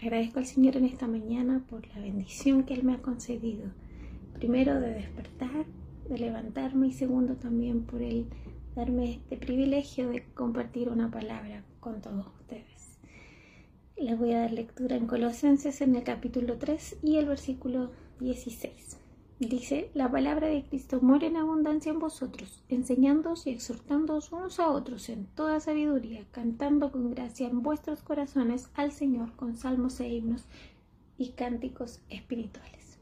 Agradezco al Señor en esta mañana por la bendición que Él me ha concedido. Primero de despertar, de levantarme y segundo también por el darme este privilegio de compartir una palabra con todos ustedes. Les voy a dar lectura en Colosenses en el capítulo 3 y el versículo 16. Dice, la palabra de Cristo muere en abundancia en vosotros, enseñándoos y exhortándoos unos a otros en toda sabiduría, cantando con gracia en vuestros corazones al Señor con salmos e himnos y cánticos espirituales.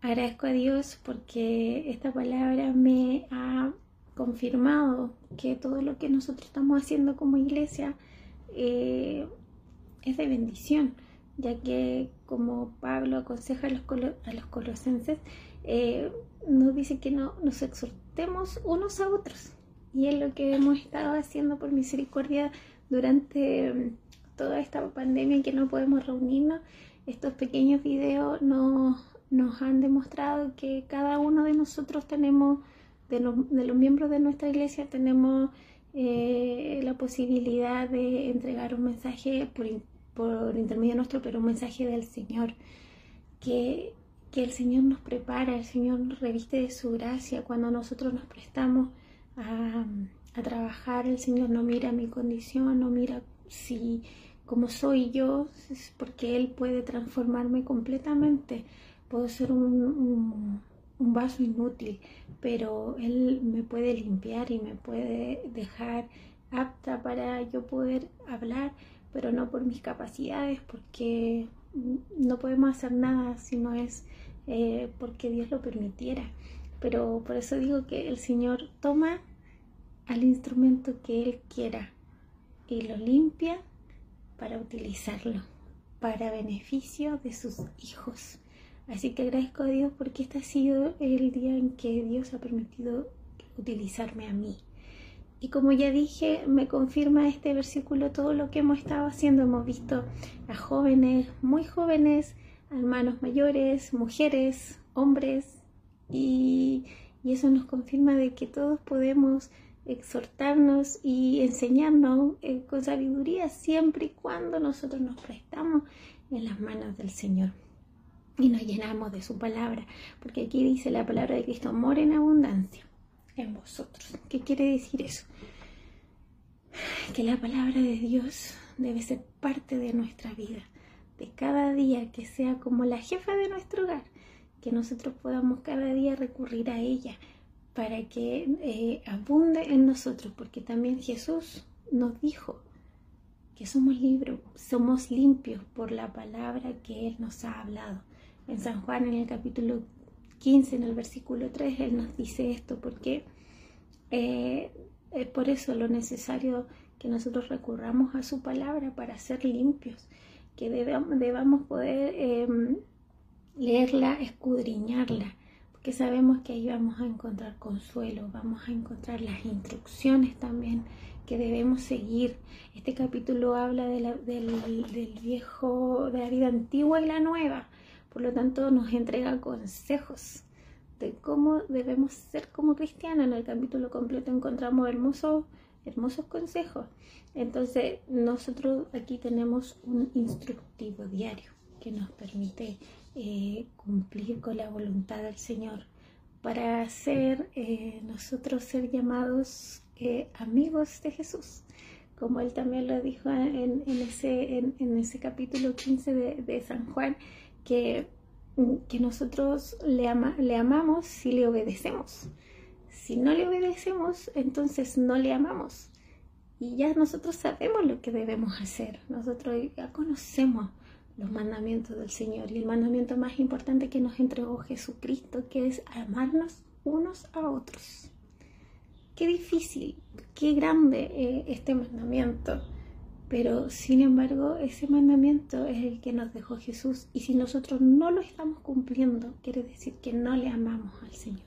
Agradezco a Dios porque esta palabra me ha confirmado que todo lo que nosotros estamos haciendo como iglesia eh, es de bendición ya que como Pablo aconseja a los, a los colosenses, eh, nos dice que no, nos exhortemos unos a otros. Y es lo que hemos estado haciendo por misericordia durante mm, toda esta pandemia que no podemos reunirnos. Estos pequeños videos nos, nos han demostrado que cada uno de nosotros tenemos, de, de los miembros de nuestra iglesia, tenemos eh, la posibilidad de entregar un mensaje por por intermedio nuestro, pero un mensaje del Señor, que, que el Señor nos prepara, el Señor nos reviste de su gracia cuando nosotros nos prestamos a, a trabajar, el Señor no mira mi condición, no mira si como soy yo, porque Él puede transformarme completamente. Puedo ser un, un, vaso inútil, pero Él me puede limpiar y me puede dejar para yo poder hablar pero no por mis capacidades, porque no podemos hacer nada si no es eh, porque Dios lo permitiera. Pero por eso digo que el Señor toma al instrumento que Él quiera y lo limpia para utilizarlo, para beneficio de sus hijos. Así que agradezco a Dios porque este ha sido el día en que Dios ha permitido utilizarme a mí. Y como ya dije, me confirma este versículo todo lo que hemos estado haciendo. Hemos visto a jóvenes, muy jóvenes, hermanos mayores, mujeres, hombres, y, eso nos confirma de que todos podemos exhortarnos y enseñarnos eh, con sabiduría siempre y cuando nosotros nos prestamos en las manos del Señor y nos llenamos de su palabra, porque aquí dice la palabra de Cristo, amor en abundancia en vosotros. ¿Qué quiere decir eso? Que la palabra de Dios debe ser parte de nuestra vida, de cada día, que sea como la jefa de nuestro hogar, que nosotros podamos cada día recurrir a ella para que eh, abunde en nosotros, porque también Jesús nos dijo que somos libres, somos limpios por la palabra que Él nos ha hablado. En San Juan, en el capítulo 15, en el versículo 3, Él nos dice esto, porque eh, es por eso lo necesario que nosotros recurramos a su palabra para ser limpios, que debamos, poder em, leerla, escudriñarla, porque sabemos que ahí vamos a encontrar consuelo, vamos a encontrar las instrucciones también que debemos seguir. Este capítulo habla del, del viejo, de la vida antigua y la nueva, por lo tanto nos entrega consejos de cómo debemos ser como cristianos. En el capítulo completo encontramos hermosos, hermosos consejos. Entonces nosotros aquí tenemos un instructivo diario que nos permite eh, cumplir con la voluntad del Señor para ser eh, nosotros ser llamados eh, amigos de Jesús como él también lo dijo en, ese, en, ese capítulo 15 de, de San Juan, que nosotros le, le amamos si le obedecemos. Si no le obedecemos, entonces no le amamos. Y ya nosotros sabemos lo que debemos hacer. Nosotros ya conocemos los mandamientos del Señor. Y el mandamiento más importante que nos entregó Jesucristo, que es amarnos unos a otros. Qué difícil, qué grande eh, este mandamiento pero sin embargo, ese mandamiento es el que nos dejó Jesús y si nosotros no lo estamos cumpliendo, quiere decir que no le amamos al Señor.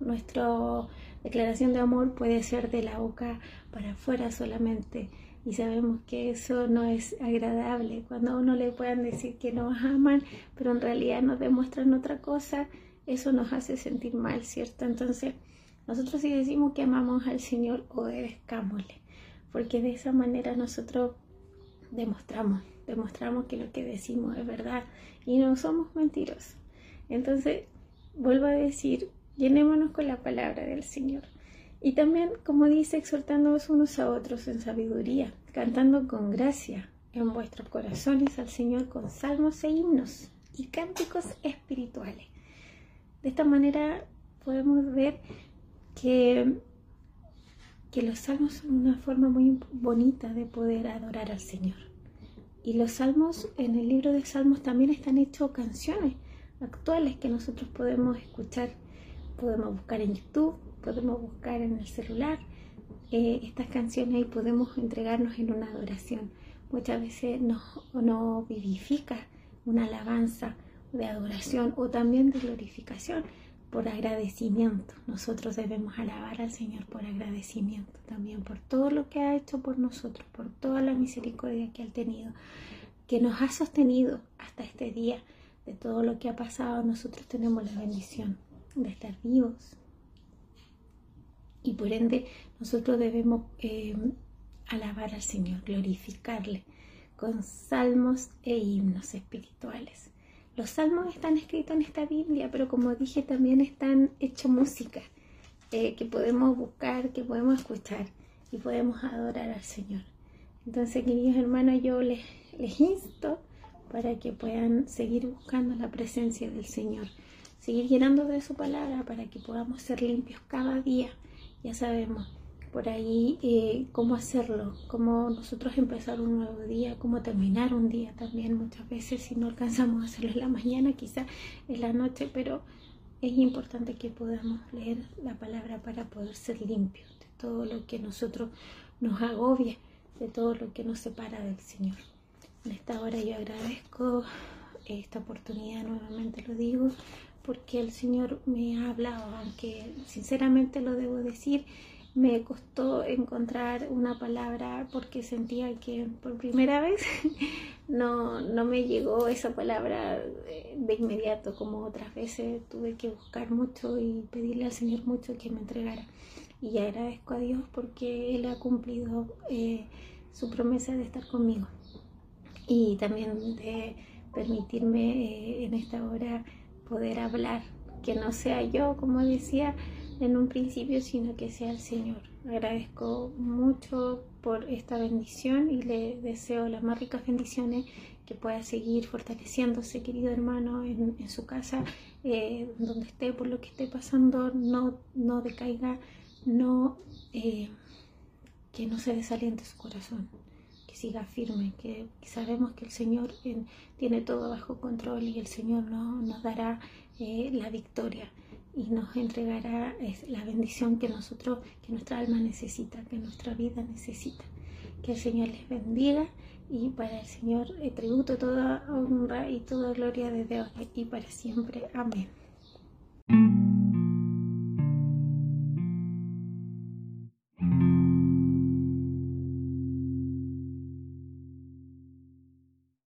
Nuestra declaración de amor puede ser de la boca para afuera solamente y sabemos que eso no es agradable. Cuando a uno le puedan decir que nos aman, pero en realidad nos demuestran otra cosa, eso nos hace sentir mal, ¿cierto? Entonces, nosotros si decimos que amamos al Señor, obedezcámosle porque de esa manera nosotros demostramos, demostramos que lo que decimos es verdad y no somos mentirosos. Entonces, vuelvo a decir, llenémonos con la palabra del Señor. Y también, como dice, exhortándonos unos a otros en sabiduría, cantando con gracia en vuestros corazones al Señor con salmos e himnos y cánticos espirituales. De esta manera podemos ver que, que los salmos son una forma muy bonita de poder adorar al Señor. Y los salmos, en el libro de salmos también están hechos canciones actuales que nosotros podemos escuchar, podemos buscar en YouTube, podemos buscar en el celular eh, estas canciones y podemos entregarnos en una adoración. Muchas veces nos, nos vivifica una alabanza de adoración o también de glorificación por agradecimiento. Nosotros debemos alabar al Señor por agradecimiento también, por todo lo que ha hecho por nosotros, por toda la misericordia que ha tenido, que nos ha sostenido hasta este día. De todo lo que ha pasado, nosotros tenemos la bendición de estar vivos. Y por ende, nosotros debemos eh, alabar al Señor, glorificarle con salmos e himnos espirituales. Los salmos están escritos en esta Biblia, pero como dije también están hechos música eh, que podemos buscar, que podemos escuchar y podemos adorar al Señor. Entonces, queridos hermanos, yo les, les insto para que puedan seguir buscando la presencia del Señor, seguir llenando de su palabra para que podamos ser limpios cada día. Ya sabemos, por ahí eh, cómo hacerlo, cómo nosotros empezar un nuevo día, cómo terminar un día también muchas veces si no alcanzamos a hacerlo en la mañana, quizá en la noche, pero es importante que podamos leer la palabra para poder ser limpios de todo lo que nosotros nos agobia, de todo lo que nos separa del Señor. En esta hora yo agradezco esta oportunidad, nuevamente lo digo, porque el Señor me ha hablado, aunque sinceramente lo debo decir, me costó encontrar una palabra porque sentía que por primera vez no, no me llegó esa palabra de inmediato como otras veces tuve que buscar mucho y pedirle al Señor mucho que me entregara. Y agradezco a Dios porque Él ha cumplido eh, su promesa de estar conmigo. Y también de permitirme eh, en esta hora poder hablar que no sea yo como decía en un principio, sino que sea el Señor. Agradezco mucho por esta bendición y le deseo las más ricas bendiciones que pueda seguir fortaleciéndose, querido hermano, en, su casa, eh, donde esté, por lo que esté pasando, no, no decaiga, no, eh, que no se desaliente su corazón, que siga firme, que, sabemos que el Señor eh, tiene todo bajo control y el Señor no, nos dará la victoria y nos entregará la bendición que nosotros, que nuestra alma necesita, que nuestra vida necesita. Que el Señor les bendiga y para el Señor tributo toda honra y toda gloria desde hoy y para siempre. Amén.